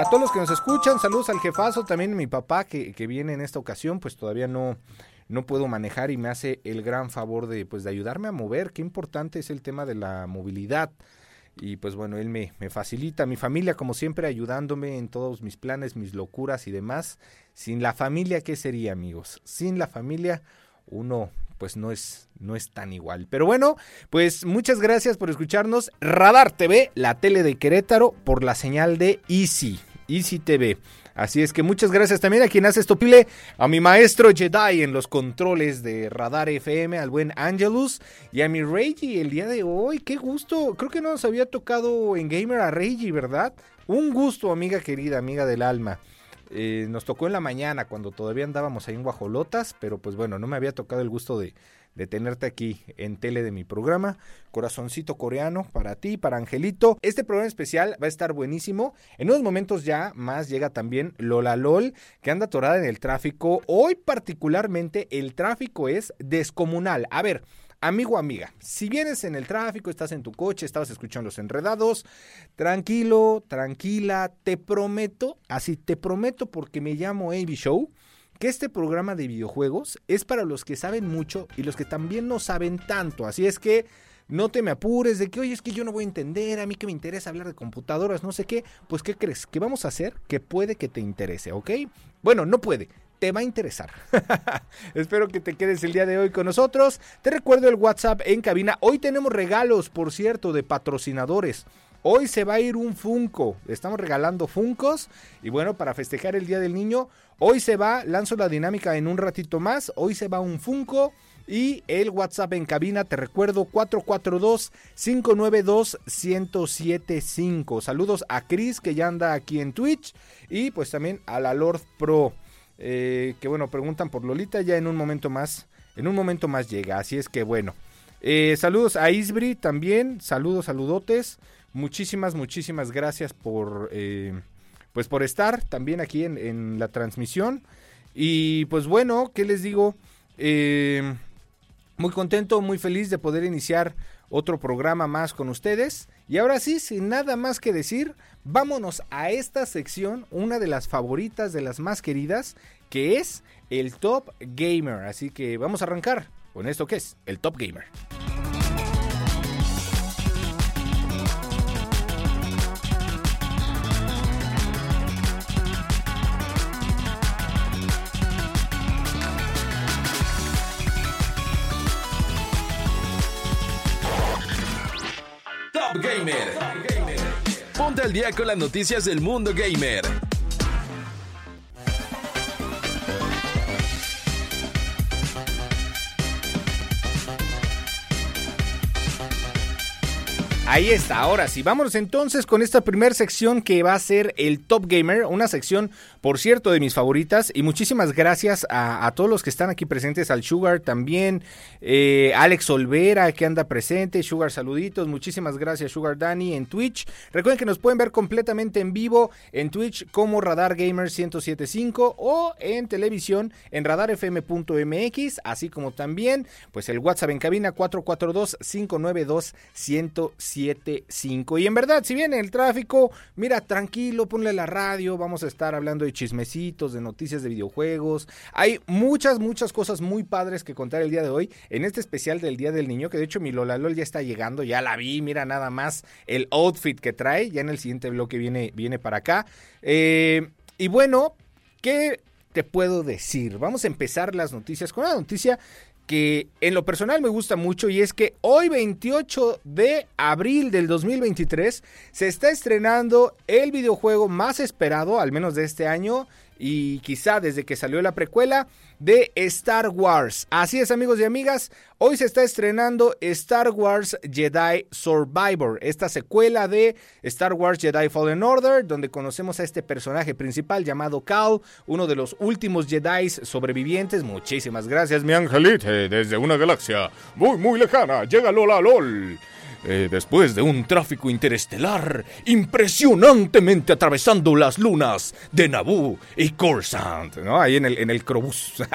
Para todos los que nos escuchan, saludos al jefazo, también mi papá que, viene en esta ocasión, pues todavía no, no puedo manejar y me hace el gran favor de, pues, de ayudarme a mover. Qué importante es el tema de la movilidad. Y pues bueno, él me, me facilita, mi familia como siempre ayudándome en todos mis planes, mis locuras y demás. Sin la familia, ¿qué sería amigos? Sin la familia, uno pues no es, no es tan igual. Pero bueno, pues muchas gracias por escucharnos. Radar TV, la tele de Querétaro, por la señal de Easy, Easy TV. Así es que muchas gracias también a quien hace esto pile, a mi maestro Jedi en los controles de Radar FM, al buen Angelus, y a mi Reggie el día de hoy. Qué gusto, creo que no nos había tocado en Gamer a Reggie, ¿verdad? Un gusto, amiga querida, amiga del alma. Eh, nos tocó en la mañana cuando todavía andábamos ahí en Guajolotas, pero pues bueno, no me había tocado el gusto de, de tenerte aquí en tele de mi programa. Corazoncito coreano para ti, para Angelito. Este programa especial va a estar buenísimo. En unos momentos ya más llega también Lola LOL, que anda atorada en el tráfico. Hoy particularmente el tráfico es descomunal. A ver, Amigo, amiga, si vienes en el tráfico, estás en tu coche, estabas escuchando los enredados, tranquilo, tranquila, te prometo, así te prometo porque me llamo AB Show, que este programa de videojuegos es para los que saben mucho y los que también no saben tanto. Así es que no te me apures de que, oye, es que yo no voy a entender, a mí que me interesa hablar de computadoras, no sé qué. Pues, ¿qué crees? Que vamos a hacer que puede que te interese, ¿ok? Bueno, no puede, te va a interesar. Espero que te quedes el día de hoy con nosotros. Te recuerdo el WhatsApp en cabina. Hoy tenemos regalos, por cierto, de patrocinadores. Hoy se va a ir un Funko. Estamos regalando Funcos. Y bueno, para festejar el Día del Niño, hoy se va, lanzo la dinámica en un ratito más. Hoy se va un Funko. Y el WhatsApp en cabina, te recuerdo, 442-592-1075. Saludos a Chris, que ya anda aquí en Twitch. Y pues también a la Lord Pro. Eh, que bueno, preguntan por Lolita, ya en un momento más, en un momento más llega, así es que bueno. Eh, saludos a Isbri también, saludos, saludotes, muchísimas, muchísimas gracias por, eh, pues por estar también aquí en, la transmisión. Y pues bueno, ¿qué les digo? muy contento, muy feliz de poder iniciar otro programa más con ustedes. Y ahora sí, sin nada más que decir, vámonos a esta sección, una de las favoritas, de las más queridas, que es el Top Gamer. Así que vamos a arrancar con esto que es el Top Gamer. Gamer. Ponte al día con las noticias del mundo gamer. Ahí está, ahora sí, vamos entonces con esta primera sección que va a ser el Top Gamer, una sección, por cierto, de mis favoritas. Y muchísimas gracias a, todos los que están aquí presentes, al Sugar también, eh, Alex Olvera que anda presente, Sugar saluditos, muchísimas gracias Sugar Dani en Twitch, recuerden que nos pueden ver completamente en vivo en Twitch como Radar Gamer 1075 o en televisión en radarfm.mx, así como también pues el WhatsApp en cabina 442 592 107 y en verdad, si viene el tráfico, mira, tranquilo, ponle la radio, vamos a estar hablando de chismecitos, de noticias de videojuegos. Hay muchas, muchas cosas muy padres que contar el día de hoy en este especial del Día del Niño, que de hecho mi Lola LOL ya está llegando, ya la vi, mira nada más el outfit que trae, ya en el siguiente bloque viene, viene para acá. Eh, y bueno, ¿qué te puedo decir? Vamos a empezar las noticias con una noticia que en lo personal me gusta mucho y es que hoy 28 de abril del 2023 se está estrenando el videojuego más esperado, al menos de este año y quizá desde que salió la precuela, de Star Wars. Así es amigos y amigas, hoy se está estrenando Star Wars Jedi Survivor, esta secuela de Star Wars Jedi Fallen Order, donde conocemos a este personaje principal llamado Cal, uno de los últimos Jedi sobrevivientes. Muchísimas gracias mi angelite, desde una galaxia muy muy lejana, llega Lola LOL. Eh, después de un tráfico interestelar impresionantemente atravesando las lunas de Naboo y Coruscant, ¿no? Ahí en el, en el Crobus.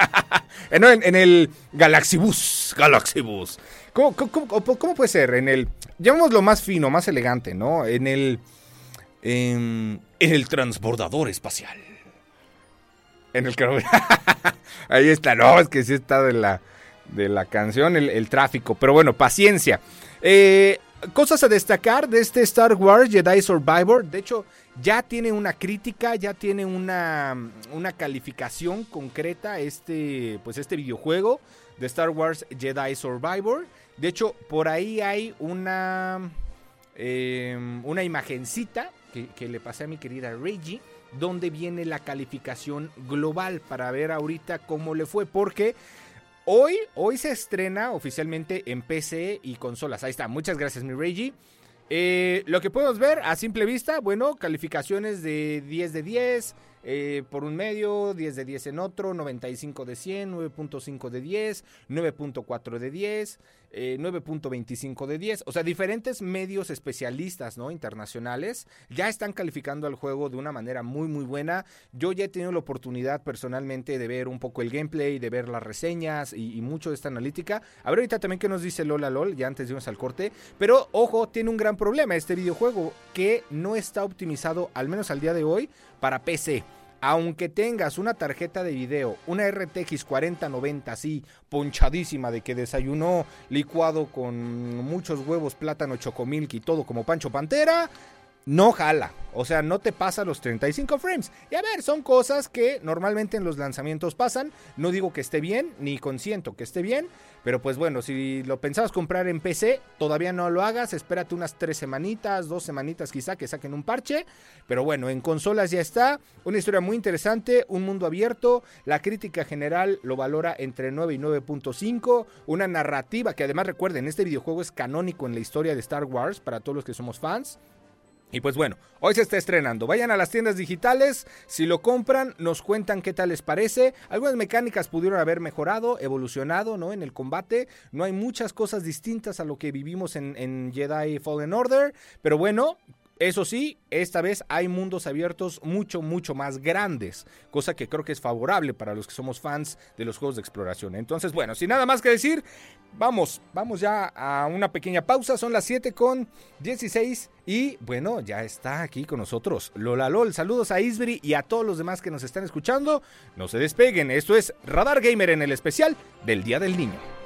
Eh, en, el Galaxibus. Galaxibus. ¿Cómo, cómo, puede ser? En el. Llamémoslo más fino, más elegante, ¿no? En el. En, el transbordador espacial. En el Ahí está, no, es que sí está de la, de la canción, el tráfico. Pero bueno, paciencia. Eh, cosas a destacar de este Star Wars Jedi Survivor. De hecho, ya tiene una crítica, ya tiene una, una calificación concreta este, pues este videojuego de Star Wars Jedi Survivor. De hecho, por ahí hay una, em, una imagencita que, que, le pasé a mi querida Reggie, donde viene la calificación global para ver ahorita cómo le fue. Porque Hoy, hoy se estrena oficialmente en PC y consolas. Ahí está. Muchas gracias, mi Reggie. Eh, lo que podemos ver a simple vista, bueno, calificaciones de 10 de 10, eh, por un medio, 10 de 10 en otro, 95 de 100, 9.5 de 10, 9.4 de 10, 9.25 eh, de 10. O sea, diferentes medios especialistas, ¿no? Internacionales ya están calificando al juego de una manera muy, muy buena. Yo ya he tenido la oportunidad personalmente de ver un poco el gameplay, de ver las reseñas y, mucho de esta analítica. A ver ahorita también que nos dice Lola LOL, ya antes de irnos al corte. Pero ojo, tiene un gran problema este videojuego que no está optimizado, al menos al día de hoy, para PC aunque tengas una tarjeta de video, una RTX 4090 así, ponchadísima de que desayunó licuado con muchos huevos, plátano, chocomilk y todo como Pancho Pantera, no jala. O sea, no te pasa los 35 frames. Y a ver, son cosas que normalmente en los lanzamientos pasan. No digo que esté bien, ni consiento que esté bien. Pero pues bueno, si lo pensabas comprar en PC, todavía no lo hagas. Espérate unas tres semanitas, dos semanitas quizá que saquen un parche. Pero bueno, en consolas ya está. Una historia muy interesante, un mundo abierto. La crítica general lo valora entre 9 y 9.5. Una narrativa que además recuerden, este videojuego es canónico en la historia de Star Wars para todos los que somos fans. Y pues bueno, hoy se está estrenando. Vayan a las tiendas digitales, si lo compran, nos cuentan qué tal les parece. Algunas mecánicas pudieron haber mejorado, evolucionado, ¿no? En el combate. No hay muchas cosas distintas a lo que vivimos en, en Jedi Fallen Order. Pero bueno, eso sí, esta vez hay mundos abiertos mucho, mucho más grandes, cosa que creo que es favorable para los que somos fans de los juegos de exploración. Entonces, bueno, sin nada más que decir, vamos, vamos ya a una pequeña pausa, son las 7 con 16 y bueno, ya está aquí con nosotros Lola LOL. Saludos a Isbury y a todos los demás que nos están escuchando. No se despeguen, esto es Radar Gamer en el especial del Día del Niño.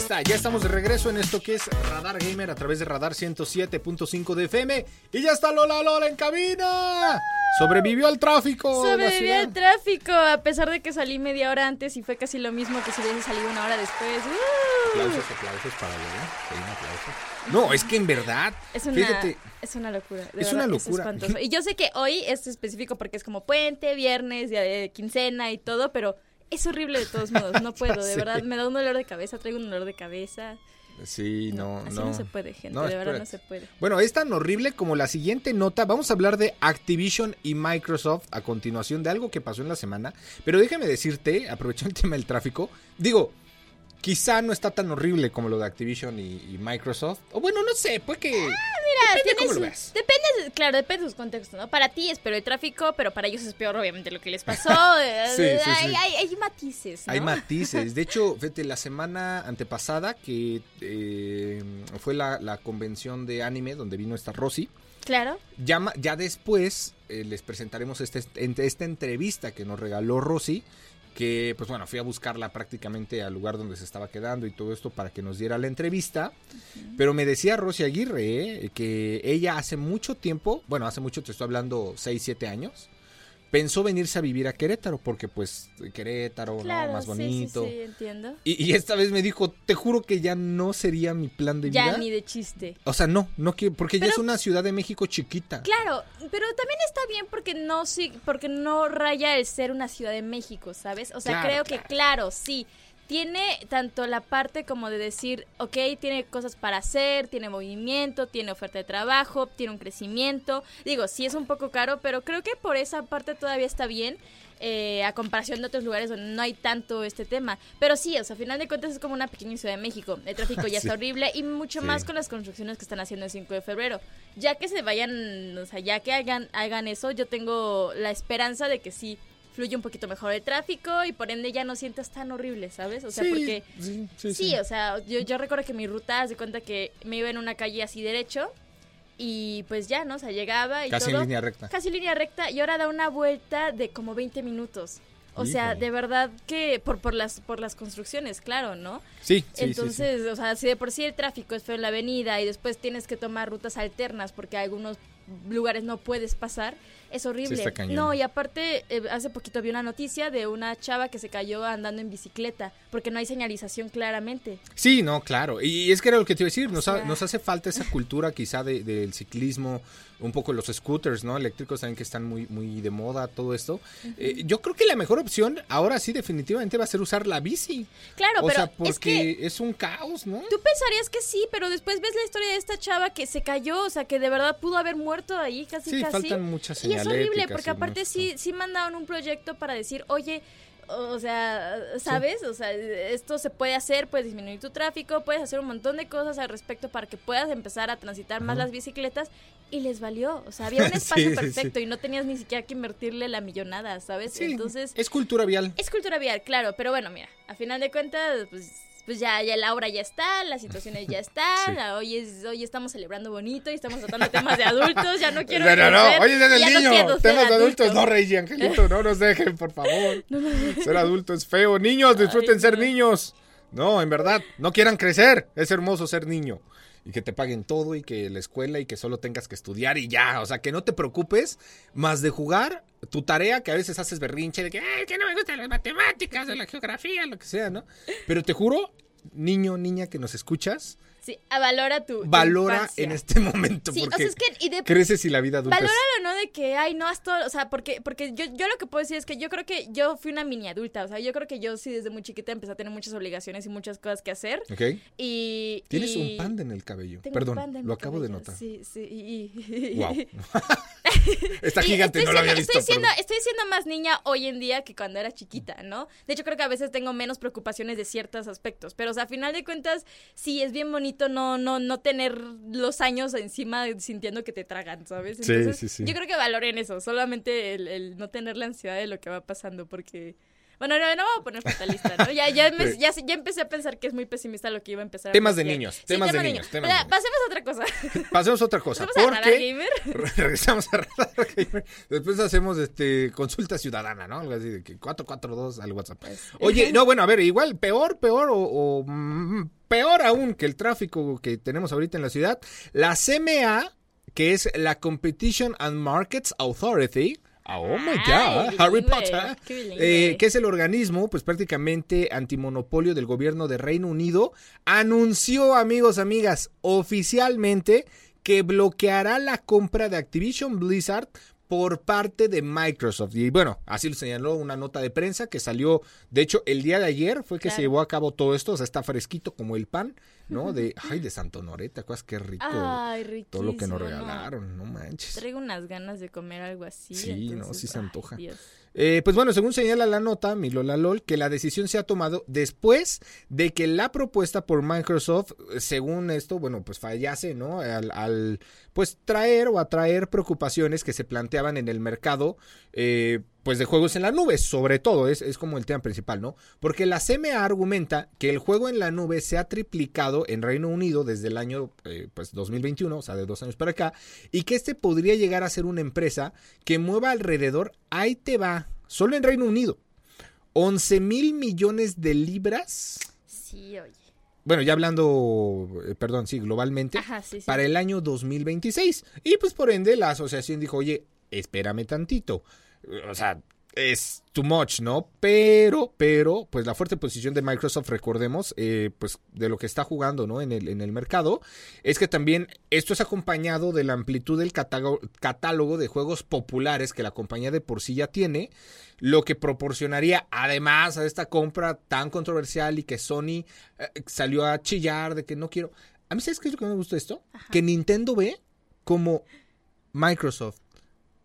Está, ya estamos de regreso en esto que es Radar Gamer a través de Radar 107.5 de FM. Y ya está Lola Lola en cabina. Sobrevivió al tráfico. Sobrevivió al tráfico, a pesar de que salí media hora antes y fue casi lo mismo que si hubiese salido una hora después. ¡Uh! Aplausos, aplausos para Lola. un aplauso. No, es que en verdad. Es una, es una locura. es una locura. y yo sé que hoy es específico porque es como puente, viernes, día de quincena y todo, pero es horrible de todos modos, no puedo, de verdad, me da un dolor de cabeza, traigo un dolor de cabeza. Sí, no, no. Así no, se puede, gente, de verdad no se puede. Bueno, es tan horrible como la siguiente nota. Vamos a hablar de Activision y Microsoft a continuación de algo que pasó en la semana. Pero déjame decirte, aprovechando el tema del tráfico, digo, quizá no está tan horrible como lo de Activision y, Microsoft. O bueno, no sé, pues que... Ah, mira, tienes, depende, claro, depende de sus contextos, ¿no? Para ti es peor el tráfico, pero para ellos es peor obviamente lo que les pasó. sí, sí, hay, hay, matices, ¿no? Hay matices. De hecho, fíjate, la semana antepasada que eh, fue la, la, convención de anime donde vino esta Rosy, Claro. Ya, ya después eh, les presentaremos este, esta entrevista que nos regaló Rosy que pues bueno, fui a buscarla prácticamente al lugar donde se estaba quedando y todo esto para que nos diera la entrevista, pero me decía Rosy Aguirre eh, que ella hace mucho tiempo, bueno, hace mucho, te estoy hablando 6, 7 años, pensó venirse a vivir a Querétaro porque pues Querétaro, ¿no? Más bonito. Sí, sí, entiendo. Y, esta vez me dijo, te juro que ya no sería mi plan de vida. Ya ni de chiste. O sea, no, no quiero, porque ya es una ciudad de México chiquita. Claro, pero también está bien porque no sí, porque no raya el ser una ciudad de México, ¿sabes? O sea, creo que claro, sí tiene tanto la parte como de decir, ok, tiene cosas para hacer, tiene movimiento, tiene oferta de trabajo, tiene un crecimiento. Digo, sí es un poco caro, pero creo que por esa parte todavía está bien. Eh, a comparación de otros lugares donde no hay tanto este tema. Pero sí, o sea, a final de cuentas es como una pequeña ciudad de México. El tráfico ya está horrible y mucho más con las construcciones que están haciendo el 5 de febrero. Ya que se vayan, o sea, ya que hagan, hagan eso, yo tengo la esperanza de que sí fluye un poquito mejor el tráfico y por ende ya no sientas tan horrible, ¿sabes? O sea, porque sí, o sea, yo, yo recuerdo que mi ruta, de cuenta que me iba en una calle así derecho y pues ya, ¿no? O sea, llegaba y Casi en línea recta. Casi línea recta y ahora da una vuelta de como 20 minutos. O sea, de verdad que por, por las por las construcciones, claro, ¿no? Sí, sí Entonces, o sea, si de por sí el tráfico es feo en la avenida y después tienes que tomar rutas alternas porque algunos lugares no puedes pasar, es horrible. no, y aparte, eh, hace poquito vi una noticia de una chava que se cayó andando en bicicleta porque no hay señalización claramente. Sí, no, claro. Y es que era lo que te iba a decir, nos, nos hace falta esa cultura quizá del ciclismo, un poco los scooters, ¿no? Eléctricos también que están muy, muy de moda, todo esto. Eh, yo creo que la mejor opción ahora sí definitivamente va a ser usar la bici. Claro, o pero sea, porque es, un caos, ¿no? Tú pensarías que sí, pero después ves la historia de esta chava que se cayó, o sea, que de verdad pudo haber muerto ahí casi sí, casi. faltan muchas señales es horrible, porque aparte sí, sí mandaron un proyecto para decir, oye, o sea, ¿sabes? O sea, esto se puede hacer, puedes disminuir tu tráfico, puedes hacer un montón de cosas al respecto para que puedas empezar a transitar más las bicicletas y les valió, o sea, había un espacio perfecto y no tenías ni siquiera que invertirle la millonada, ¿sabes? Entonces... Es cultura vial. Es cultura vial, claro, pero bueno, mira, a final de cuentas, pues pues ya, ya la hora ya está, las situaciones ya están, hoy es, hoy estamos celebrando bonito y estamos tratando temas de adultos, ya no quiero No, no, hoy es del niño, temas de adultos, no Rey y Angelito, no nos dejen, por favor. Ser adulto es feo, niños, disfruten ser niños. No, en verdad, no quieran crecer, es hermoso ser niño y que te paguen todo y que la escuela y que solo tengas que estudiar y ya, o sea, que no te preocupes más de jugar tu tarea que a veces haces berrinche de que, no me gustan las matemáticas, o la geografía, lo que sea, ¿no? Pero te juro, niño, niña que nos escuchas, Sí, valora tu. Valora en este momento. porque o sea, es que. Y de, creces y la vida adulta. Valóralo, ¿no? De que, ay, no haz todo. O sea, porque, porque yo, yo lo que puedo decir es que yo creo que yo fui una mini adulta. O sea, yo creo que yo sí desde muy chiquita empecé a tener muchas obligaciones y muchas cosas que hacer. Ok. Y. Tienes un panda en el cabello. Perdón, lo acabo de notar. Sí, sí. Y, wow. Está gigante, no lo había visto. Estoy siendo, estoy siendo más niña hoy en día que cuando era chiquita, ¿no? De hecho, creo que a veces tengo menos preocupaciones de ciertos aspectos. Pero, o sea, a final de cuentas, sí es bien bonito no, no, no tener los años encima sintiendo que te tragan, ¿sabes? Entonces, sí, sí, sí. Yo creo que valoren eso, solamente el, no tener la ansiedad de lo que va pasando, porque... Bueno, no, no voy a poner fatalista, ¿no? Ya, ya, ya, empecé a pensar que es muy pesimista lo que iba a empezar. Temas de niños, temas, de niños. Temas pasemos a otra cosa. Pasemos a otra cosa. ¿Pasemos a Gamer? Regresamos a Radar Gamer. Después hacemos este consulta ciudadana, ¿no? Algo así de que 442 al WhatsApp. Pues, Oye, no, bueno, a ver, igual, peor, peor o, mm, peor aún que el tráfico que tenemos ahorita en la ciudad, la CMA, que es la Competition and Markets Authority, Oh my God, Harry Potter, eh, que es el organismo, pues prácticamente antimonopolio del gobierno de Reino Unido, anunció, amigos, amigas, oficialmente que bloqueará la compra de Activision Blizzard por parte de Microsoft. Y bueno, así lo señaló una nota de prensa que salió, de hecho, el día de ayer fue que se llevó a cabo todo esto, o sea, está fresquito como el pan, ¿no? De, ay, de Santo Noreta, ¿cuál qué rico? Ay, Todo lo que nos regalaron, no, manches. Traigo unas ganas de comer algo así. Sí, no, sí se antoja. Eh, pues bueno, según señala la nota, Milola LOL, que la decisión se ha tomado después de que la propuesta por Microsoft, según esto, bueno, pues fallase, ¿no? Al, pues traer o atraer preocupaciones que se planteaban en el mercado, eh, pues de juegos en la nube, sobre todo, es, es, como el tema principal, ¿no? Porque la CMA argumenta que el juego en la nube se ha triplicado en Reino Unido desde el año eh, pues 2021, o sea, de dos años para acá, y que este podría llegar a ser una empresa que mueva alrededor, ahí te va, solo en Reino Unido, 11 mil millones de libras. Sí, oye. Bueno, ya hablando, eh, perdón, sí, globalmente, para el año 2026. Y pues por ende la asociación dijo, oye, espérame tantito o sea, es too much, ¿no? Pero, pero, pues la fuerte posición de Microsoft, recordemos, eh, pues de lo que está jugando, ¿no? En el, en el mercado, es que también esto es acompañado de la amplitud del catálogo, de juegos populares que la compañía de por sí ya tiene, lo que proporcionaría, además a esta compra tan controversial y que Sony eh, salió a chillar de que no quiero. A mí, ¿sabes qué es lo que me gusta esto? Que Nintendo ve como Microsoft,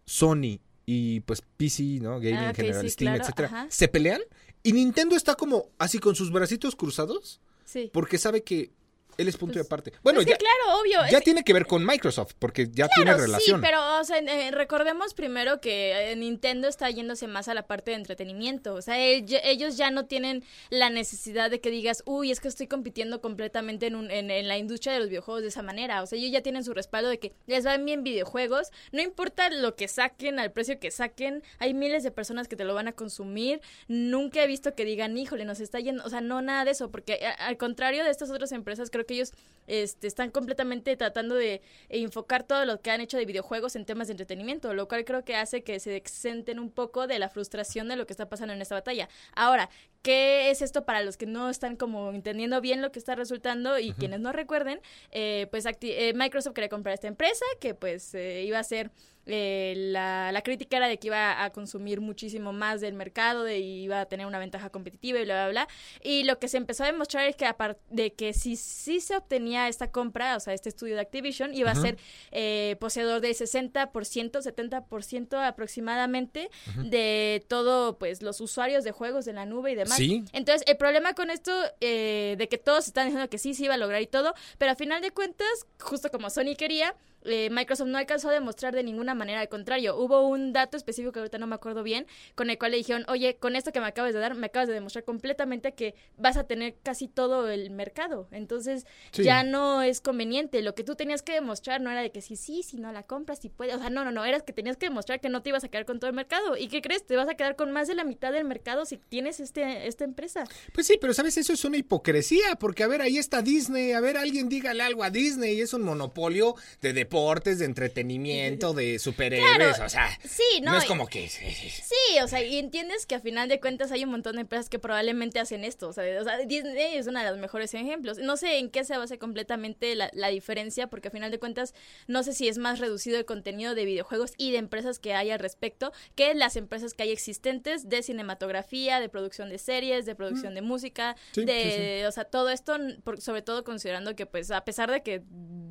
Sony y pues PC, ¿no? Gaming en ah, general, Steam, etcétera, se pelean y Nintendo está como así con sus bracitos cruzados. Sí. Porque sabe que él es punto de pues, aparte. Bueno, ya, claro, obvio. Ya tiene que ver con Microsoft, porque ya tiene relación. Sí, pero o sea, eh, recordemos primero que eh, Nintendo está yéndose más a la parte de entretenimiento. O sea, ellos ya no tienen la necesidad de que digas, uy, es que estoy compitiendo completamente en, un, en, la industria de los videojuegos de esa manera. O sea, ellos ya tienen su respaldo de que les van bien videojuegos. No importa lo que saquen, al precio que saquen, hay miles de personas que te lo van a consumir. Nunca he visto que digan, híjole, nos está yendo. O sea, no nada de eso, porque al contrario de estas otras empresas, creo que ellos este, están completamente tratando de enfocar todo lo que han hecho de videojuegos en temas de entretenimiento, lo cual creo que hace que se exenten un poco de la frustración de lo que está pasando en esta batalla. Ahora, ¿qué es esto para los que no están como entendiendo bien lo que está resultando y quienes no recuerden? Eh, pues eh, Microsoft quería comprar esta empresa que pues eh, iba a ser eh, la, la, crítica era de que iba a consumir muchísimo más del mercado, de iba a tener una ventaja competitiva y bla, bla, bla. Y lo que se empezó a demostrar es que aparte de que si sí se obtenía esta compra, o sea, este estudio de Activision, iba a ser eh, poseedor del 60%, 70% aproximadamente de todo, pues, los usuarios de juegos de la nube y demás. Entonces, el problema con esto, eh, de que todos están diciendo que sí, se iba a lograr y todo, pero a final de cuentas, justo como Sony quería, eh, Microsoft no alcanzó a demostrar de ninguna manera, al contrario, hubo un dato específico que ahorita no me acuerdo bien, con el cual le dijeron, oye, con esto que me acabas de dar, me acabas de demostrar completamente que vas a tener casi todo el mercado, entonces ya no es conveniente, lo que tú tenías que demostrar no era de que sí, sí, si no la compras, si puedes, o sea, no, no, no, era que tenías que demostrar que no te ibas a quedar con todo el mercado, ¿y qué crees? Te vas a quedar con más de la mitad del mercado si tienes este, esta empresa. Pues sí, pero sabes, eso es una hipocresía, porque a ver, ahí está Disney, a ver, alguien dígale algo a Disney, es un monopolio de deportes deportes, de entretenimiento, de superhéroes, o sea, sí, no, es como que... Sí, o sea, y entiendes que a final de cuentas hay un montón de empresas que probablemente hacen esto, o sea, Disney es uno de los mejores ejemplos. No sé en qué se basa completamente la, la diferencia, porque a final de cuentas no sé si es más reducido el contenido de videojuegos y de empresas que hay al respecto que las empresas que hay existentes de cinematografía, de producción de series, de producción mm. de música, de, o sea, todo esto, sobre todo considerando que pues a pesar de que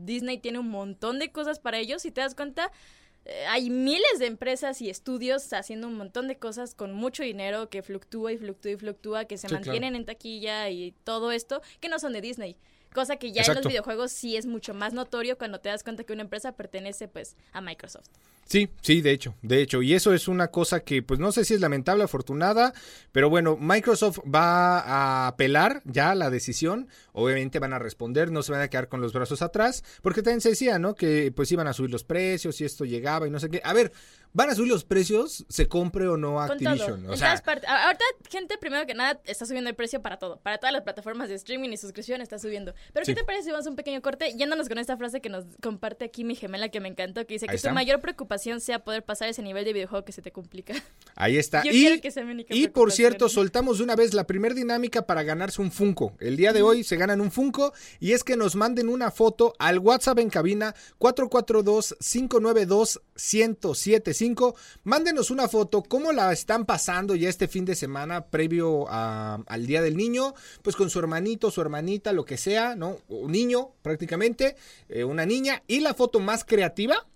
Disney tiene un montón de cosas para ellos, si te das cuenta, eh, hay miles de empresas y estudios haciendo un montón de cosas con mucho dinero que fluctúa y fluctúa y fluctúa, que se mantienen en taquilla y todo esto, que no son de Disney. Cosa que ya en los videojuegos sí es mucho más notorio cuando te das cuenta que una empresa pertenece pues a Microsoft. Sí, sí, de hecho, de hecho, y eso es una cosa que pues no sé si es lamentable, afortunada, pero bueno, Microsoft va a apelar ya la decisión, obviamente van a responder, no se van a quedar con los brazos atrás, porque también se decía, ¿no? Que pues iban a subir los precios y esto llegaba y no sé qué. A ver, van a subir los precios, se compre o no Activision. O sea, Ahorita, gente, primero que nada, está subiendo el precio para todo. Para todas las plataformas de streaming y suscripción está subiendo. Pero ¿qué te parece si vamos a un pequeño corte? Yéndonos con esta frase que nos comparte aquí mi gemela que me encantó, que dice que su mayor preocupación sea poder pasar ese nivel de videojuego que se te complica. Ahí está. y, y por cierto, soltamos de una vez la primer dinámica para ganarse un Funko. El día de hoy se ganan un Funko y es que nos manden una foto al WhatsApp en cabina 442 592 1075 Mándenos una foto, cómo la están pasando ya este fin de semana previo al Día del Niño, pues con su hermanito, su hermanita, lo que sea, ¿no? Un niño prácticamente, eh, una niña. Y la foto más creativa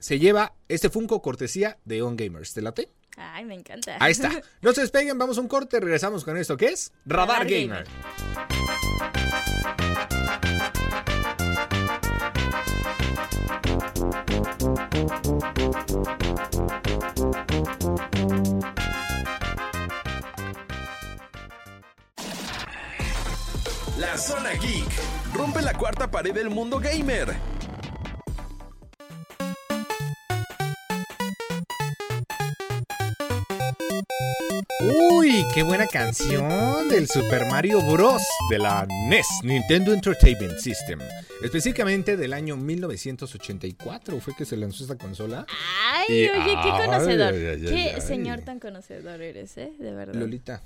se lleva este Funko cortesía de On Gamers. ¿Te late? Ay, me encanta. Ahí está. No se despeguen, vamos a un corte, regresamos con esto que es Radar Gamer. La zona geek rompe la cuarta pared del mundo gamer Uy, qué buena canción del Super Mario Bros. de la NES, Nintendo Entertainment System. Específicamente del año 1984 fue que se lanzó esta consola. Ay, oye, qué conocedor. qué señor tan conocedor eres, ¿eh? De verdad. Lolita,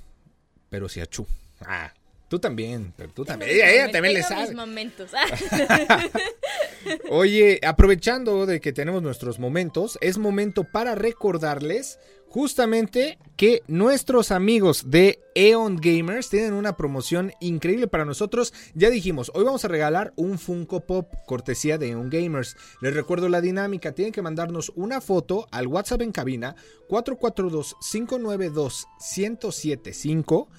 pero si achú. Ah, Tú también, pero tú también. Ella, también le sabe. Mis momentos. Oye, aprovechando de que tenemos nuestros momentos, es momento para recordarles justamente que nuestros amigos de Eon Gamers tienen una promoción increíble para nosotros. Ya dijimos, hoy vamos a regalar un Funko Pop cortesía de Eon Gamers. Les recuerdo la dinámica, tienen que mandarnos una foto al WhatsApp en cabina 442 592 1075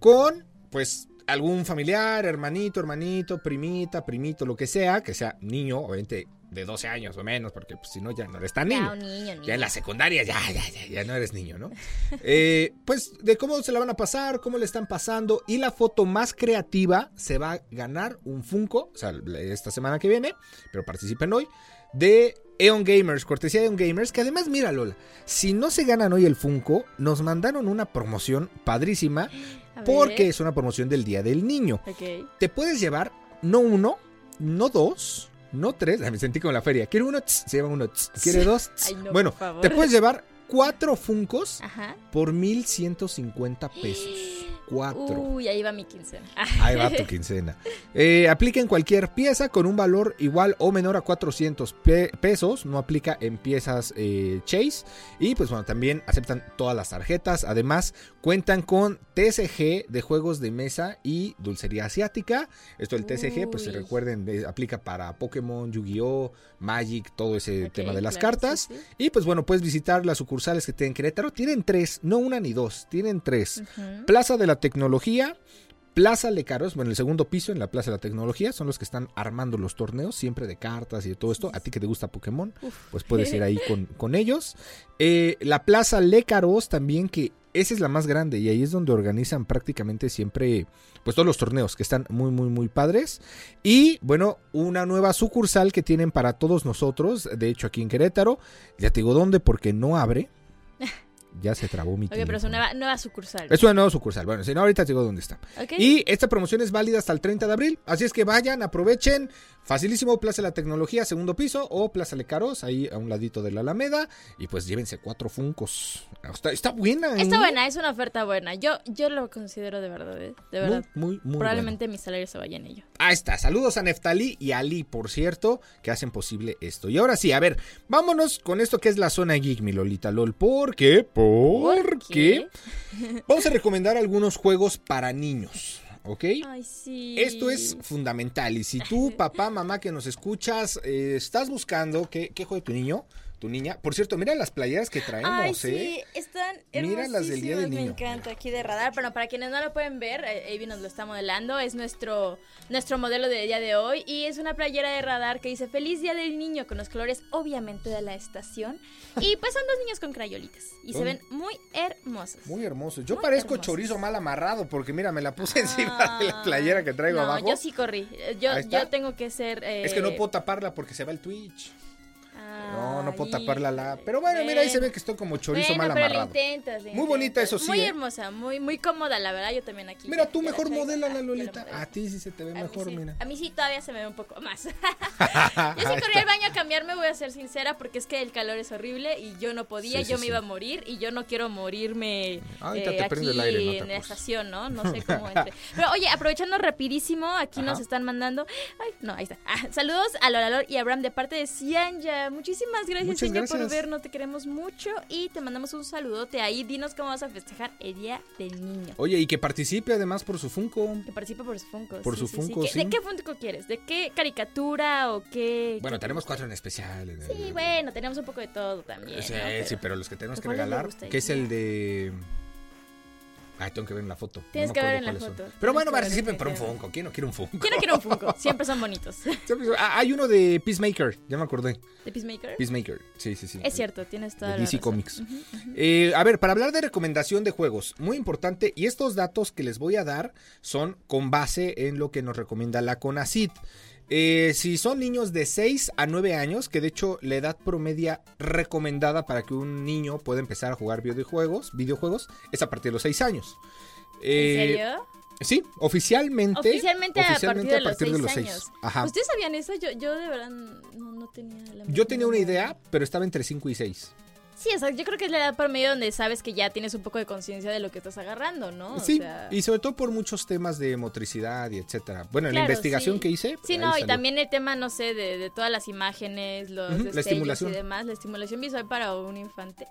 con pues algún familiar, hermanito, hermanito, primita, primito, lo que sea, que sea niño, obviamente de 12 años o menos, porque pues, si no ya no eres tan niño. Ya, en la secundaria ya, ya, ya, ya no eres niño, ¿no? Eh, pues de cómo se la van a pasar, cómo le están pasando y la foto más creativa se va a ganar un Funko, o sea, esta semana que viene, pero participen hoy, de Eon Gamers, cortesía de Eon Gamers, que además, mira Lola, si no se ganan hoy el Funko, nos mandaron una promoción padrísima porque es una promoción del Día del Niño. Te puedes llevar no uno, no dos, no tres. Me sentí como en la feria. Quiere uno, se lleva uno. Quiere dos. bueno, te puedes llevar cuatro Funcos por 1150 pesos. Cuatro. Uy, ahí va mi quincena. Ahí va tu quincena. Eh, aplica en cualquier pieza con un valor igual o menor a 400 pesos. No aplica en piezas eh, Chase. Y pues bueno, también aceptan todas las tarjetas. Además, cuentan con TCG de juegos de mesa y dulcería asiática. Esto el TCG, pues se recuerden, aplica para Pokémon, Yu-Gi-Oh, Magic, todo ese tema de las cartas. Y pues bueno, puedes visitar las sucursales que tienen Querétaro. Tienen tres, no una ni dos, tienen tres. Plaza de la Tecnología, Plaza Lecaros, bueno, el segundo piso en la Plaza de la Tecnología, son los que están armando los torneos, siempre de cartas y de todo esto. A ti que te gusta Pokémon, pues puedes ir ahí con, ellos. Eh, la Plaza Lecaros también, que esa es la más grande y ahí es donde organizan prácticamente siempre, pues todos los torneos que están muy, muy, muy padres. Y bueno, una nueva sucursal que tienen para todos nosotros, de hecho aquí en Querétaro, ya te digo dónde, porque no abre. Ya se trabó mi Ok, pero es una nueva, sucursal. Es una nueva sucursal. Bueno, si no, ahorita digo dónde está. Y esta promoción es válida hasta el 30 de abril. Así es que vayan, aprovechen. Facilísimo, Plaza de la Tecnología, segundo piso, o Plaza Lecaros, ahí a un ladito de la Alameda. Y pues llévense cuatro funcos. Está, buena, ¿eh? Está buena, es una oferta buena. Yo, yo lo considero de verdad, ¿eh? De verdad. Muy, muy, Probablemente mi salario se vaya en ello. Ahí está. Saludos a Neftalí y a Ali, por cierto, que hacen posible esto. Y ahora sí, a ver, vámonos con esto que es la zona geek, mi Lolita LOL. ¿Por qué? Porque vamos a recomendar algunos juegos para niños. ¿Ok? Ay, sí. Esto es fundamental. Y si tú, papá, mamá que nos escuchas, eh, estás buscando qué, qué juega tu niño, tu niña. Por cierto, mira las playeras que traemos, Ay, sí, ¿eh? están Mira las del Día del Niño. Me encanta aquí de radar. Pero para quienes no lo pueden ver, eh, Avi nos lo está modelando. Es nuestro, nuestro modelo del día de hoy. Y es una playera de radar que dice Feliz Día del Niño con los colores, obviamente, de la estación. Y pues son dos niños con crayolitas. Y se ven muy hermosos. Muy hermosos. Yo parezco chorizo mal amarrado porque mira, me la puse encima de la playera que traigo abajo. Yo sí corrí. Yo, yo tengo que ser. Es que no eh, puedo taparla porque se va el Twitch. No, no puedo taparla la. Pero bueno, mira, ahí se ve que estoy como chorizo mal amarrado. muy bonita, eso sí. Muy ¿eh? hermosa, muy, muy cómoda, la verdad. Yo también aquí. Mira, tú mejor modela la Lolita. A ti sí se te ve mejor, mira. A mí sí todavía se me ve un poco más. yo sí corrí al baño a cambiarme, voy a ser sincera, porque es que el calor es horrible y yo no podía, yo me iba a morir y yo no quiero morirme eh, aquí en la estación, ¿no? No sé cómo entre. Pero oye, aprovechando rapidísimo, aquí nos están mandando. Ay, no, ahí está. Ah, saludos a Loralor y a Abraham de parte de Cianya. Muchísimas Muchísimas gracias, señor, por vernos. Te queremos mucho y te mandamos un saludote ahí. Dinos cómo vas a festejar el Día del Niño. Oye, y que participe además por su Funko. Que participe por su Funko. Por su Funko, ¿De qué Funko quieres? ¿De qué caricatura o qué? Bueno, tenemos cuatro en especial. Sí, bueno, tenemos un poco de todo también. Sí, sí, pero los que tenemos que regalar, que es el de... Ay, tengo que ver en la foto. Tienes que ver en la foto. Pero bueno, participen por un Funko. ¿Quién no quiere un Funko? ¿Quién no quiere un Funko? Siempre son bonitos. Ah, hay uno de Peacemaker, ya me acordé. ¿De Peacemaker? Peacemaker, sí, sí, sí. Es cierto, tienes toda de DC Comics. Eh, a ver, para hablar de recomendación de juegos, muy importante, y estos datos que les voy a dar son con base en lo que nos recomienda la CONACID. Eh, si son niños de 6 a 9 años, que de hecho la edad promedia recomendada para que un niño pueda empezar a jugar videojuegos, videojuegos es a partir de los 6 años. ¿En eh, serio? Sí, oficialmente. Oficialmente, a partir de, los, 6 años. ¿Ustedes sabían eso? Yo, yo de verdad no, no tenía la Yo tenía una idea, pero estaba entre 5 y 6. Sí, o yo creo que es la edad por medio donde sabes que ya tienes un poco de conciencia de lo que estás agarrando, ¿no? sí, y sobre todo por muchos temas de motricidad y etcétera. Bueno, en la investigación que hice. Sí, no, y también el tema, no sé, de, todas las imágenes, los la estimulación. y demás, la estimulación visual para un infante.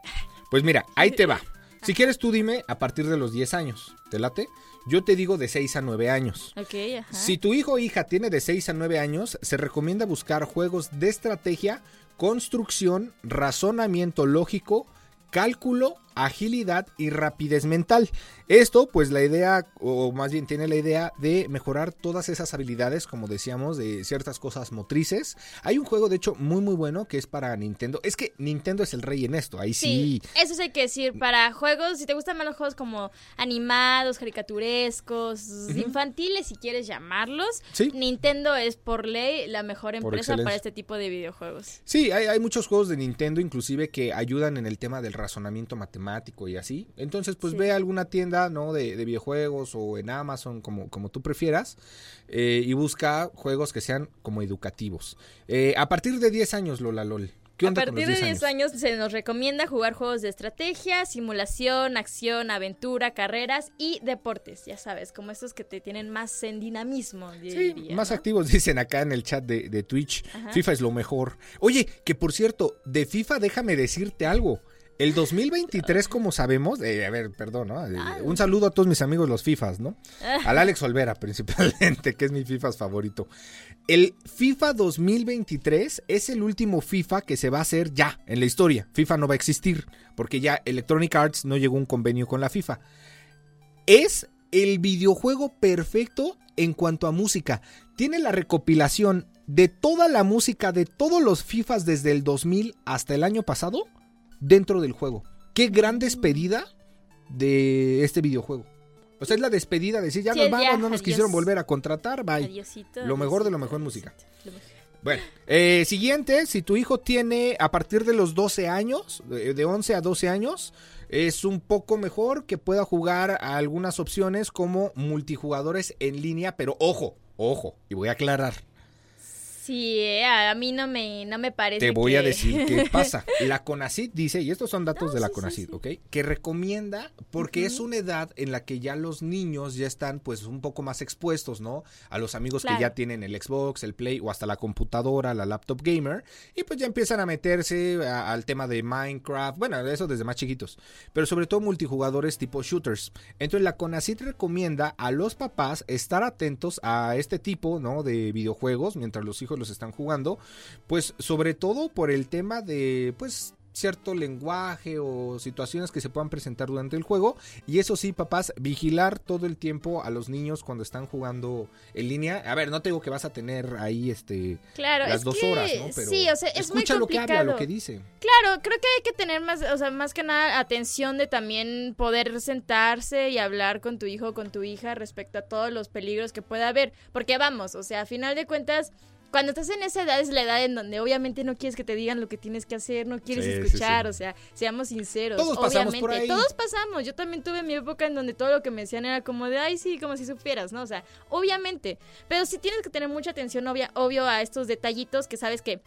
Pues mira, ahí te va. Si quieres tú dime a partir de los 10 años, ¿te late? Yo te digo de 6 a 9 años. Ok, ajá. Si tu hijo o hija tiene de 6 a 9 años, se recomienda buscar juegos de estrategia, construcción, razonamiento lógico, cálculo, agilidad y rapidez mental. Esto, pues la idea, o más bien tiene la idea de mejorar todas esas habilidades, como decíamos, de ciertas cosas motrices. Hay un juego, de hecho, muy muy bueno que es para Nintendo. Es que Nintendo es el rey en esto, ahí sí. Eso sí hay que decir, para juegos, si te gustan más los juegos como animados, caricaturescos, infantiles, si quieres llamarlos, Nintendo es por ley la mejor empresa para este tipo de videojuegos. Sí, hay, hay muchos juegos de Nintendo inclusive que ayudan en el tema del razonamiento matemático y así. Entonces, pues ve a alguna tienda ¿no? De, videojuegos o en Amazon, como, como tú prefieras, eh, y busca juegos que sean como educativos. Eh, a partir de 10 años, Lola LOL. a partir de 10 años? se nos recomienda jugar juegos de estrategia, simulación, acción, aventura, carreras y deportes, ya sabes, como estos que te tienen más en dinamismo. Sí, más activos, dicen acá en el chat de, Twitch. FIFA es lo mejor. Oye, que por cierto, de FIFA déjame decirte algo. El 2023, como sabemos, eh, a ver, perdón, ¿no? Eh, un saludo a todos mis amigos los FIFAs, ¿no? Al Alex Olvera principalmente, que es mi FIFAs favorito. El FIFA 2023 es el último FIFA que se va a hacer ya en la historia. FIFA no va a existir, porque ya Electronic Arts no llegó a un convenio con la FIFA. Es el videojuego perfecto en cuanto a música. Tiene la recopilación de toda la música de todos los FIFAs desde el 2000 hasta el año pasado dentro del juego. Qué gran despedida de este videojuego. O sea, es la despedida de decir, ya nos vamos, no nos quisieron volver a contratar, bye. lo mejor de lo mejor en música. Bueno, eh, siguiente, si tu hijo tiene a partir de los 12 años, de 11 a 12 años, es un poco mejor que pueda jugar a algunas opciones como multijugadores en línea, pero ojo, ojo, y voy a aclarar, Sí, eh, a mí no me, no me parece. Te voy a decir qué pasa. La CONACID dice, y estos son datos de la CONACID, ¿ok? Que recomienda, porque es una edad en la que ya los niños ya están pues un poco más expuestos, ¿no? A los amigos que ya tienen el Xbox, el Play o hasta la computadora, la laptop gamer, y pues ya empiezan a meterse al tema de Minecraft, bueno, eso desde más chiquitos, pero sobre todo multijugadores tipo shooters. Entonces la CONACID recomienda a los papás estar atentos a este tipo, ¿no? De videojuegos mientras los hijos los están jugando, pues sobre todo por el tema de pues cierto lenguaje o situaciones que se puedan presentar durante el juego. Y eso sí, papás, vigilar todo el tiempo a los niños cuando están jugando en línea. A ver, no te digo que vas a tener ahí este claro, las dos horas, ¿no? Pero sí, o sea, es muy complicado. lo que habla, lo que dice. Claro, creo que hay que tener más, o sea, más que nada atención de también poder sentarse y hablar con tu hijo o con tu hija respecto a todos los peligros que pueda haber. Porque vamos, o sea, a final de cuentas cuando estás en esa edad es la edad en donde obviamente no quieres que te digan lo que tienes que hacer, no quieres escuchar, o sea, seamos sinceros. Todos obviamente, pasamos por ahí. todos pasamos. Yo también tuve mi época en donde todo lo que me decían era como de, ay, sí, como si supieras, ¿no? O sea, obviamente. Pero sí tienes que tener mucha atención, obvia, obvio, a estos detallitos que sabes que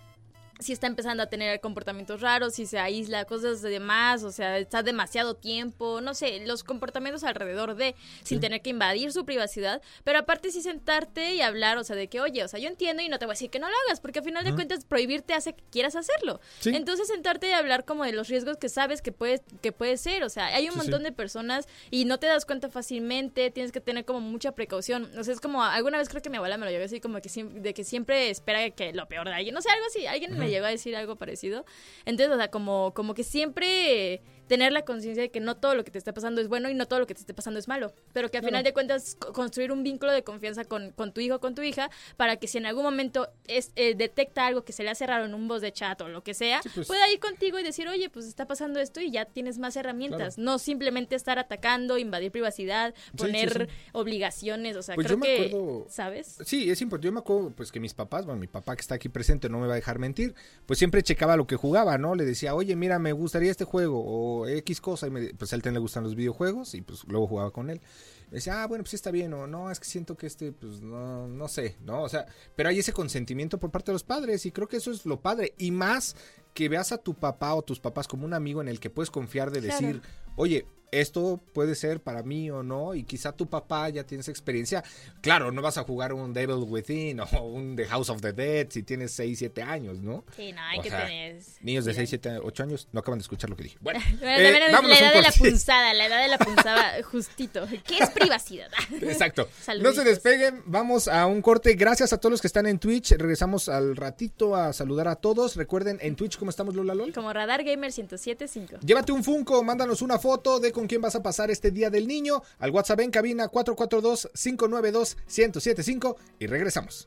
si está empezando a tener comportamientos raros, si se aísla, cosas de más, o sea, está demasiado tiempo, no sé, los comportamientos alrededor de, sin tener que invadir su privacidad, pero aparte sí sentarte y hablar, o sea, de que, oye, o sea, yo entiendo y no te voy a decir que no lo hagas, porque al final de cuentas prohibirte hace que quieras hacerlo. Entonces sentarte y hablar como de los riesgos que sabes que puede, que puede ser, o sea, hay un montón de personas y no te das cuenta fácilmente, tienes que tener como mucha precaución, o sea, es como, alguna vez creo que mi abuela me lo llegó así como que de que siempre espera que lo peor de alguien, no sé, algo así, alguien me llegó a decir algo parecido. Entonces, o sea, como, como que siempre tener la conciencia de que no todo lo que te está pasando es bueno y no todo lo que te esté pasando es malo, pero que al final de cuentas construir un vínculo de confianza con, con, tu hijo o con tu hija para que si en algún momento es, eh, detecta algo que se le hace raro en un voz de chat o lo que sea, pues. pueda ir contigo y decir, oye, pues está pasando esto y ya tienes más herramientas, no simplemente estar atacando, invadir privacidad, poner obligaciones, o sea, pues creo que, ¿sabes? Sí, es importante, yo me acuerdo pues que mis papás, bueno, mi papá que está aquí presente no me va a dejar mentir, pues siempre checaba lo que jugaba, ¿no? Le decía, oye, mira, me gustaría este juego o X cosa, y pues a él también le gustan los videojuegos y pues luego jugaba con él. Me decía, ah, bueno, pues sí está bien, o no, es que siento que este, pues no, no sé, ¿no? O sea, pero hay ese consentimiento por parte de los padres y creo que eso es lo padre. Y más que veas a tu papá o tus papás como un amigo en el que puedes confiar de decir, oye, esto puede ser para mí o no, y quizá tu papá ya tienes experiencia. Claro, no vas a jugar un Devil Within o un The House of the Dead si tienes 6, 7 años, ¿no? Sí, no, hay que tener... Niños de 6, 7, 8 años no acaban de escuchar lo que dije. Bueno, eh, la edad de la punzada, la edad de la punzada, justito. ¿Qué es privacidad? Exacto. No se despeguen, vamos a un corte. Gracias a todos los que están en Twitch. Regresamos al ratito a saludar a todos. Recuerden, en Twitch, ¿cómo estamos, Lola LOL? Como Radar Gamer 1075. Llévate un Funko, mándanos una foto de con quién vas a pasar este Día del Niño al WhatsApp en cabina 442-592-1075 y regresamos.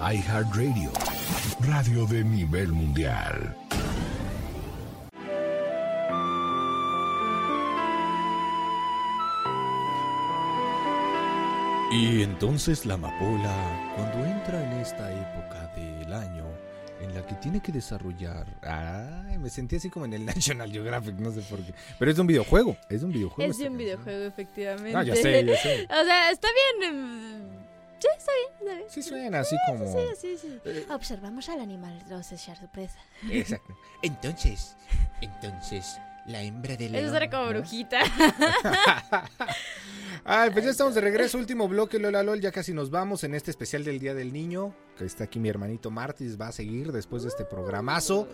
iHeartRadio, radio de nivel mundial. Y entonces la amapola, cuando entra en esta época del año en la que tiene que desarrollar. Ay, me sentí así como en el National Geographic, no sé por qué. Pero es de un videojuego, es de un videojuego. Es de un videojuego, efectivamente. Ah, ya sé, ya sé. o sea, está bien. Sí, está bien, está bien. Sí, suena así como. Sí, sí, sí. Eh, Observamos al animal tras echar su presa. Exacto. Entonces, entonces, la hembra de león. Eso era como brujita. Ay, pues ya estamos de regreso. Último bloque, Lola LOL. Ya casi nos vamos en este especial del Día del Niño. Que está aquí mi hermanito Martis. Va a seguir después de este programazo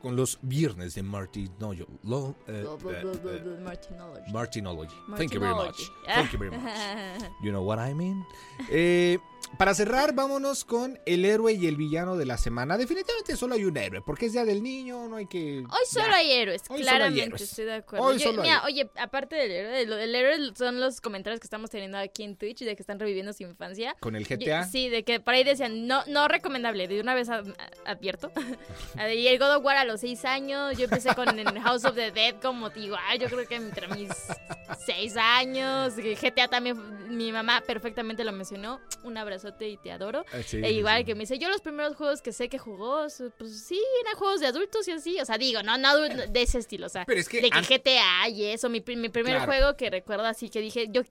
con los viernes de Martin no, yo, lo, eh, eh, Martinology. Martinology. Thank you very much. Thank you very much. You know what I mean? Eh, para cerrar, vámonos con el héroe y el villano de la semana. Definitivamente solo hay un héroe, porque es Día del Niño, no hay que... Hoy solo hay héroes, claramente, estoy de acuerdo. mira, oye, aparte del héroe, el, héroe son los comentarios que estamos teniendo aquí en Twitch de que están reviviendo su infancia. ¿Con el GTA? sí, de que por ahí decían, no no recomendable, de una vez advierto. y el God of War a los seis años, yo empecé con House of the Dead como digo, ay, yo creo que entre mis seis años, GTA también, mi mamá perfectamente lo mencionó, un abrazo y te adoro. Ah, e igual que me dice, yo los primeros juegos que sé que jugó, pues sí, eran juegos de adultos y así. O sea, digo, no, no de ese estilo. O sea, de que GTA y eso. Mi, mi primer juego que recuerdo así que dije, yo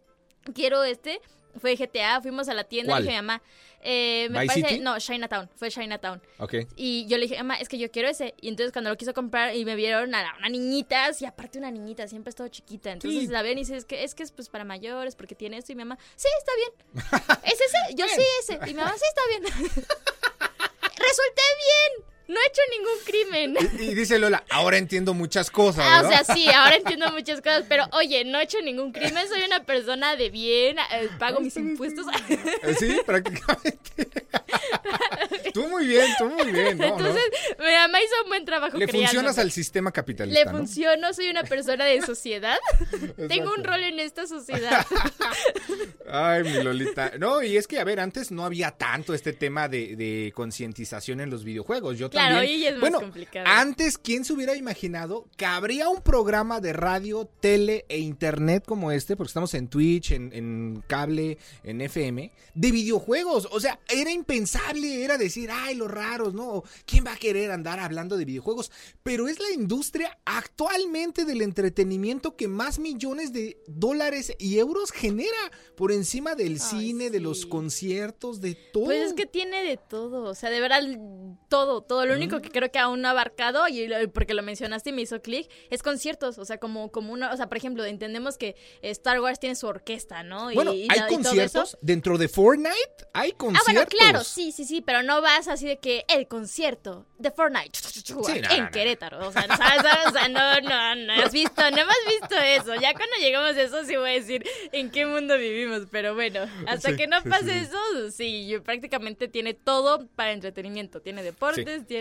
quiero este fue GTA, fuimos a la tienda y dije, mamá, eh, me parece, no, Chinatown, fue Chinatown. Ok. Y yo le dije, mamá, es que yo quiero ese. Y entonces cuando lo quiso comprar y me vieron a una niñita, y aparte una niñita, siempre ha estado chiquita. Entonces la ven y dice, es que es que es pues para mayores, porque tiene esto. Y mi mamá, sí, está bien. ¿Es ese? Yo sí, ese. Y mi mamá, sí, está bien. Resulté bien no he hecho ningún crimen. Y, dice Lola, ahora entiendo muchas cosas. Ah, o sea, sí, ahora entiendo muchas cosas, pero oye, no he hecho ningún crimen, soy una persona de bien, eh, pago mis impuestos. Eh, sí, prácticamente. tú muy bien, tú muy bien. Entonces, mi mamá hizo un buen trabajo. Le funcionas al sistema capitalista. Le funciono, soy una persona de sociedad. Tengo un rol en esta sociedad. Ay, mi Lolita. No, y es que, a ver, antes no había tanto este tema de, de concientización en los videojuegos. Yo claro, hoy es más bueno, complicado. Antes, ¿quién se hubiera imaginado que habría un programa de radio, tele e internet como este? Porque estamos en Twitch, en, cable, en FM, de videojuegos. O sea, era impensable, era decir, ay, los raros, ¿no? ¿Quién va a querer andar hablando de videojuegos, pero es la industria actualmente del entretenimiento que más millones de dólares y euros genera por encima del cine, de los conciertos, de todo. Pues es que tiene de todo, o sea, de verdad todo, todo. Lo único que creo que aún no ha abarcado, y porque lo mencionaste y me hizo clic, es conciertos, o sea, como, como una, o sea, por ejemplo, entendemos que Star Wars tiene su orquesta, ¿no? Bueno, hay conciertos dentro de Fortnite, hay conciertos. Ah, bueno, claro, sí, sí, sí, pero no vas así de que el concierto de Fortnite en Querétaro, o sea, no, no, no has visto, no hemos visto eso. Ya cuando llegamos a eso sí voy a decir en qué mundo vivimos, pero bueno, hasta que no pase eso, sí, prácticamente tiene todo para entretenimiento, tiene deportes, tiene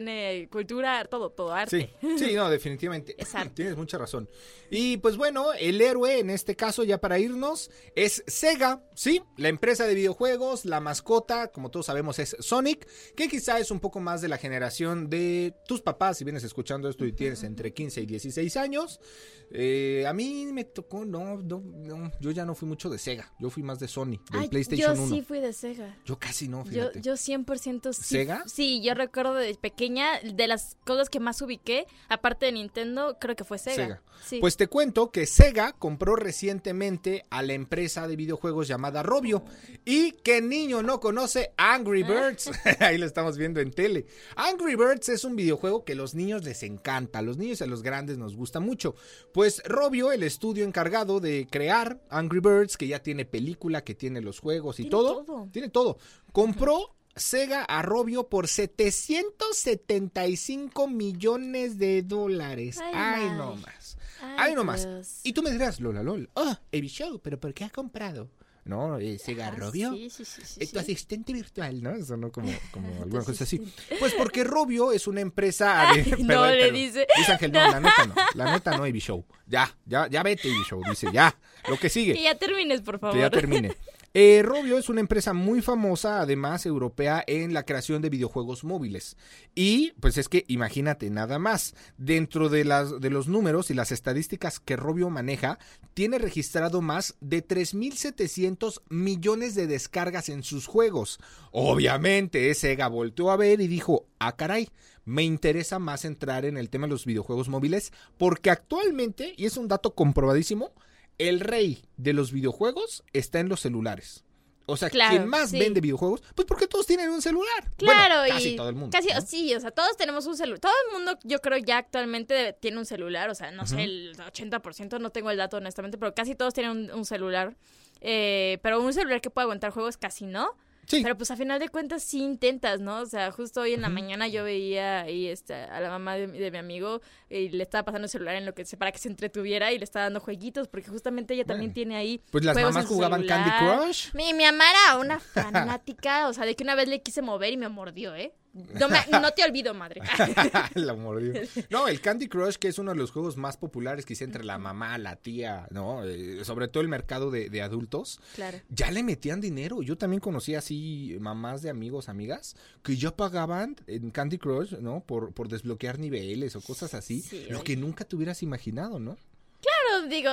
cultura, todo, todo, arte. Sí, sí, no, definitivamente. Tienes mucha razón. Y pues bueno, el héroe en este caso, ya para irnos, es Sega, sí, la empresa de videojuegos, la mascota, como todos sabemos, es Sonic, que quizá es un poco más de la generación de tus papás, si vienes escuchando esto y tienes entre 15 y 16 años. Eh, a mí me tocó, no, no, no, yo ya no fui mucho de Sega, yo fui más de Sony, del PlayStation 1. Yo sí fui de Sega. Yo casi no, fíjate. Yo, yo 100% sí. ¿Sega? Sí, yo recuerdo de pequeña, de las cosas que más ubiqué, aparte de Nintendo, creo que fue Sega. Pues te cuento que Sega compró recientemente a la empresa de videojuegos llamada Robio. Y qué niño no conoce Angry ah. Birds. Ahí lo estamos viendo en tele. Angry Birds es un videojuego que a los niños les encanta, a los niños y a los grandes nos gusta mucho. Pues Robio, el estudio encargado de crear Angry Birds, que ya tiene película, que tiene los juegos y todo, tiene todo, compró Sega a Robio por 775 millones de dólares. Ay, no más. Ay, no más. Y tú me dirás, Lola Lol, oh, Evi Show, pero ¿por qué has comprado? ¿no? Eh, Sega ah, Robio. Sí, sí, sí, tu asistente virtual, ¿no? Eso no como, como alguna cosa así. Pues porque Robio es una empresa. no, le dice. Dice Ángel, no, la neta no. La neta no, Evi Show. Ya, ya, ya vete, Evi Show. Dice, ya. Lo que sigue. Que ya termines, por favor. Que ya termine. Eh, Robio es una empresa muy famosa, además europea, en la creación de videojuegos móviles. Y pues es que imagínate nada más, dentro de, de los números y las estadísticas que Robio maneja, tiene registrado más de 3.700 millones de descargas en sus juegos. Obviamente, Sega volteó a ver y dijo, ah caray, me interesa más entrar en el tema de los videojuegos móviles porque actualmente, y es un dato comprobadísimo, el rey de los videojuegos está en los celulares. O sea, quien más vende videojuegos, pues porque todos tienen un celular. Claro, casi todo el mundo. Casi, sí, o sea, todos tenemos un celular. Todo el mundo, yo creo, ya actualmente tiene un celular. O sea, no sé, el 80%, no tengo el dato honestamente, pero casi todos tienen un, celular. Eh, pero un celular que pueda aguantar juegos casi no. Pero pues a final de cuentas sí intentas, ¿no? O sea, justo hoy en la mañana yo veía ahí este, a la mamá de, mi amigo y le estaba pasando el celular en lo que para que se entretuviera y le estaba dando jueguitos porque justamente ella también tiene ahí. Pues las mamás jugaban Candy Crush. Mi, mi mamá era una fanática, o sea, de que una vez le quise mover y me mordió, ¿eh? No, te olvido, madre. la mordió. No, el Candy Crush, que es uno de los juegos más populares que hice entre la mamá, la tía, ¿no? Eh, sobre todo el mercado de, adultos. Claro. Ya le metían dinero. Yo también conocí así mamás de amigos, amigas, que ya pagaban en Candy Crush, ¿no? Por, por desbloquear niveles o cosas así. lo que nunca te hubieras imaginado, ¿no? Claro, digo,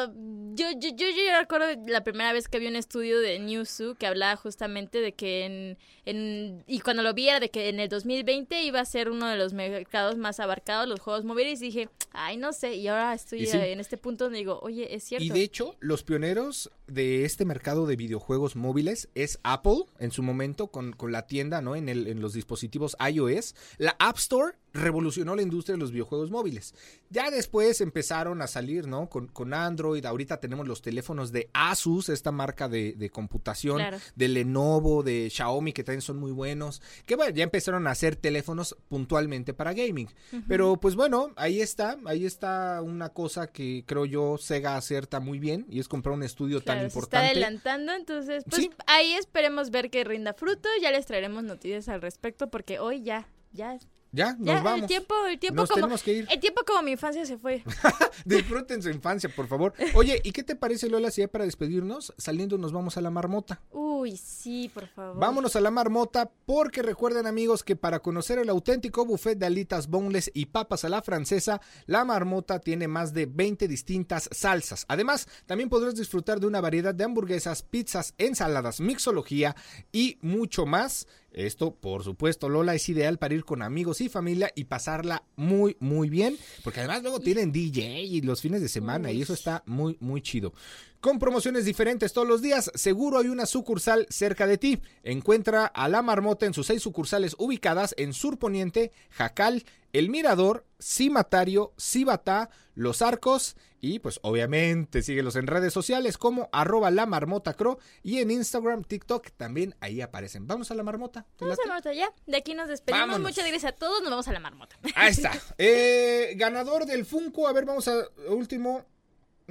yo, yo, yo, yo, recuerdo la primera vez que vi un estudio de Newzoo que hablaba justamente de que en, en, y cuando lo vi era de que en el 2020 iba a ser uno de los mercados más abarcados, los juegos móviles, y dije, ay, no sé, y ahora estoy en este punto donde digo, oye, es cierto. Y de hecho, los pioneros de este mercado de videojuegos móviles es Apple, en su momento, con, con la tienda, ¿no? En, el, en los dispositivos iOS, la App Store revolucionó la industria de los videojuegos móviles. Ya después empezaron a salir, ¿no? Con, con Android, ahorita tenemos los teléfonos de Asus, esta marca de, de computación, de Lenovo, de Xiaomi, que también son muy buenos, que bueno, ya empezaron a hacer teléfonos puntualmente para gaming. Pero pues bueno, ahí está, ahí está una cosa que creo yo Sega acerta muy bien y es comprar un estudio tan importante. está adelantando, entonces pues ahí esperemos ver que rinda fruto, ya les traeremos noticias al respecto porque hoy ya, ya ya, nos vamos. El tiempo, el tiempo como. El tiempo como mi infancia se fue. Disfruten su infancia, por favor. Oye, ¿y qué te parece, Lola, si ya para despedirnos, saliendo nos vamos a la marmota? Uy, sí, por favor. Vámonos a la marmota, porque recuerden, amigos, que para conocer el auténtico buffet de alitas boneless y papas a la francesa, la marmota tiene más de 20 distintas salsas. Además, también podrás disfrutar de una variedad de hamburguesas, pizzas, ensaladas, mixología y mucho más Esto, por supuesto, Lola es ideal para ir con amigos y familia y pasarla muy, muy bien, porque además luego tienen DJ y los fines de semana y eso está muy, muy chido. Con promociones diferentes todos los días, seguro hay una sucursal cerca de ti. Encuentra a La Marmota en sus seis sucursales ubicadas en Sur Poniente, Jacal, El Mirador, Cimatario, Cibatá, Los Arcos y pues obviamente síguelos en redes sociales como arroba la marmota cro y en Instagram, TikTok también ahí aparecen. Vamos a la marmota. Vamos a la marmota ya. De aquí nos despedimos. Muchas gracias a todos. Nos vamos a la marmota. Ahí está. Eh, ganador del Funko. A ver, vamos a último.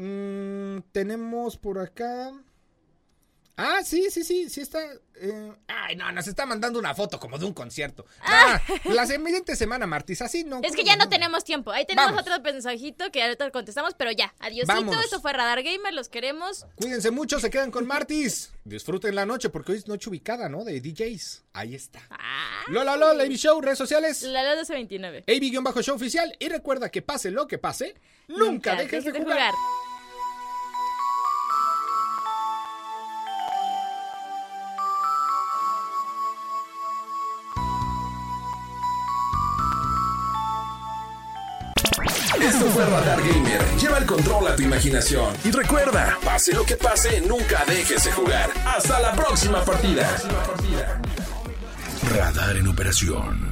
Mm, tenemos por acá. Ah, sí, sí, sí, sí está. Eh, ay, no, nos está mandando una foto como de un concierto. Ah, la siguiente semana, Martis, así no. Es que ya no, tenemos tiempo. Ahí tenemos otro mensajito que ahorita contestamos, pero ya. Adiósito, esto fue Radar Gamer, los queremos. Cuídense mucho, se quedan con Martis. Disfruten la noche porque hoy es noche ubicada, ¿no? De DJs. Ahí está. Ah. Lola Lola, AB Show, redes sociales. La Lola 29. AB-Show oficial. Y recuerda que pase lo que pase, nunca, dejes, de, jugar. Tu imaginación. Y recuerda, pase lo que pase, nunca dejes de jugar. Hasta la próxima partida. Radar en operación.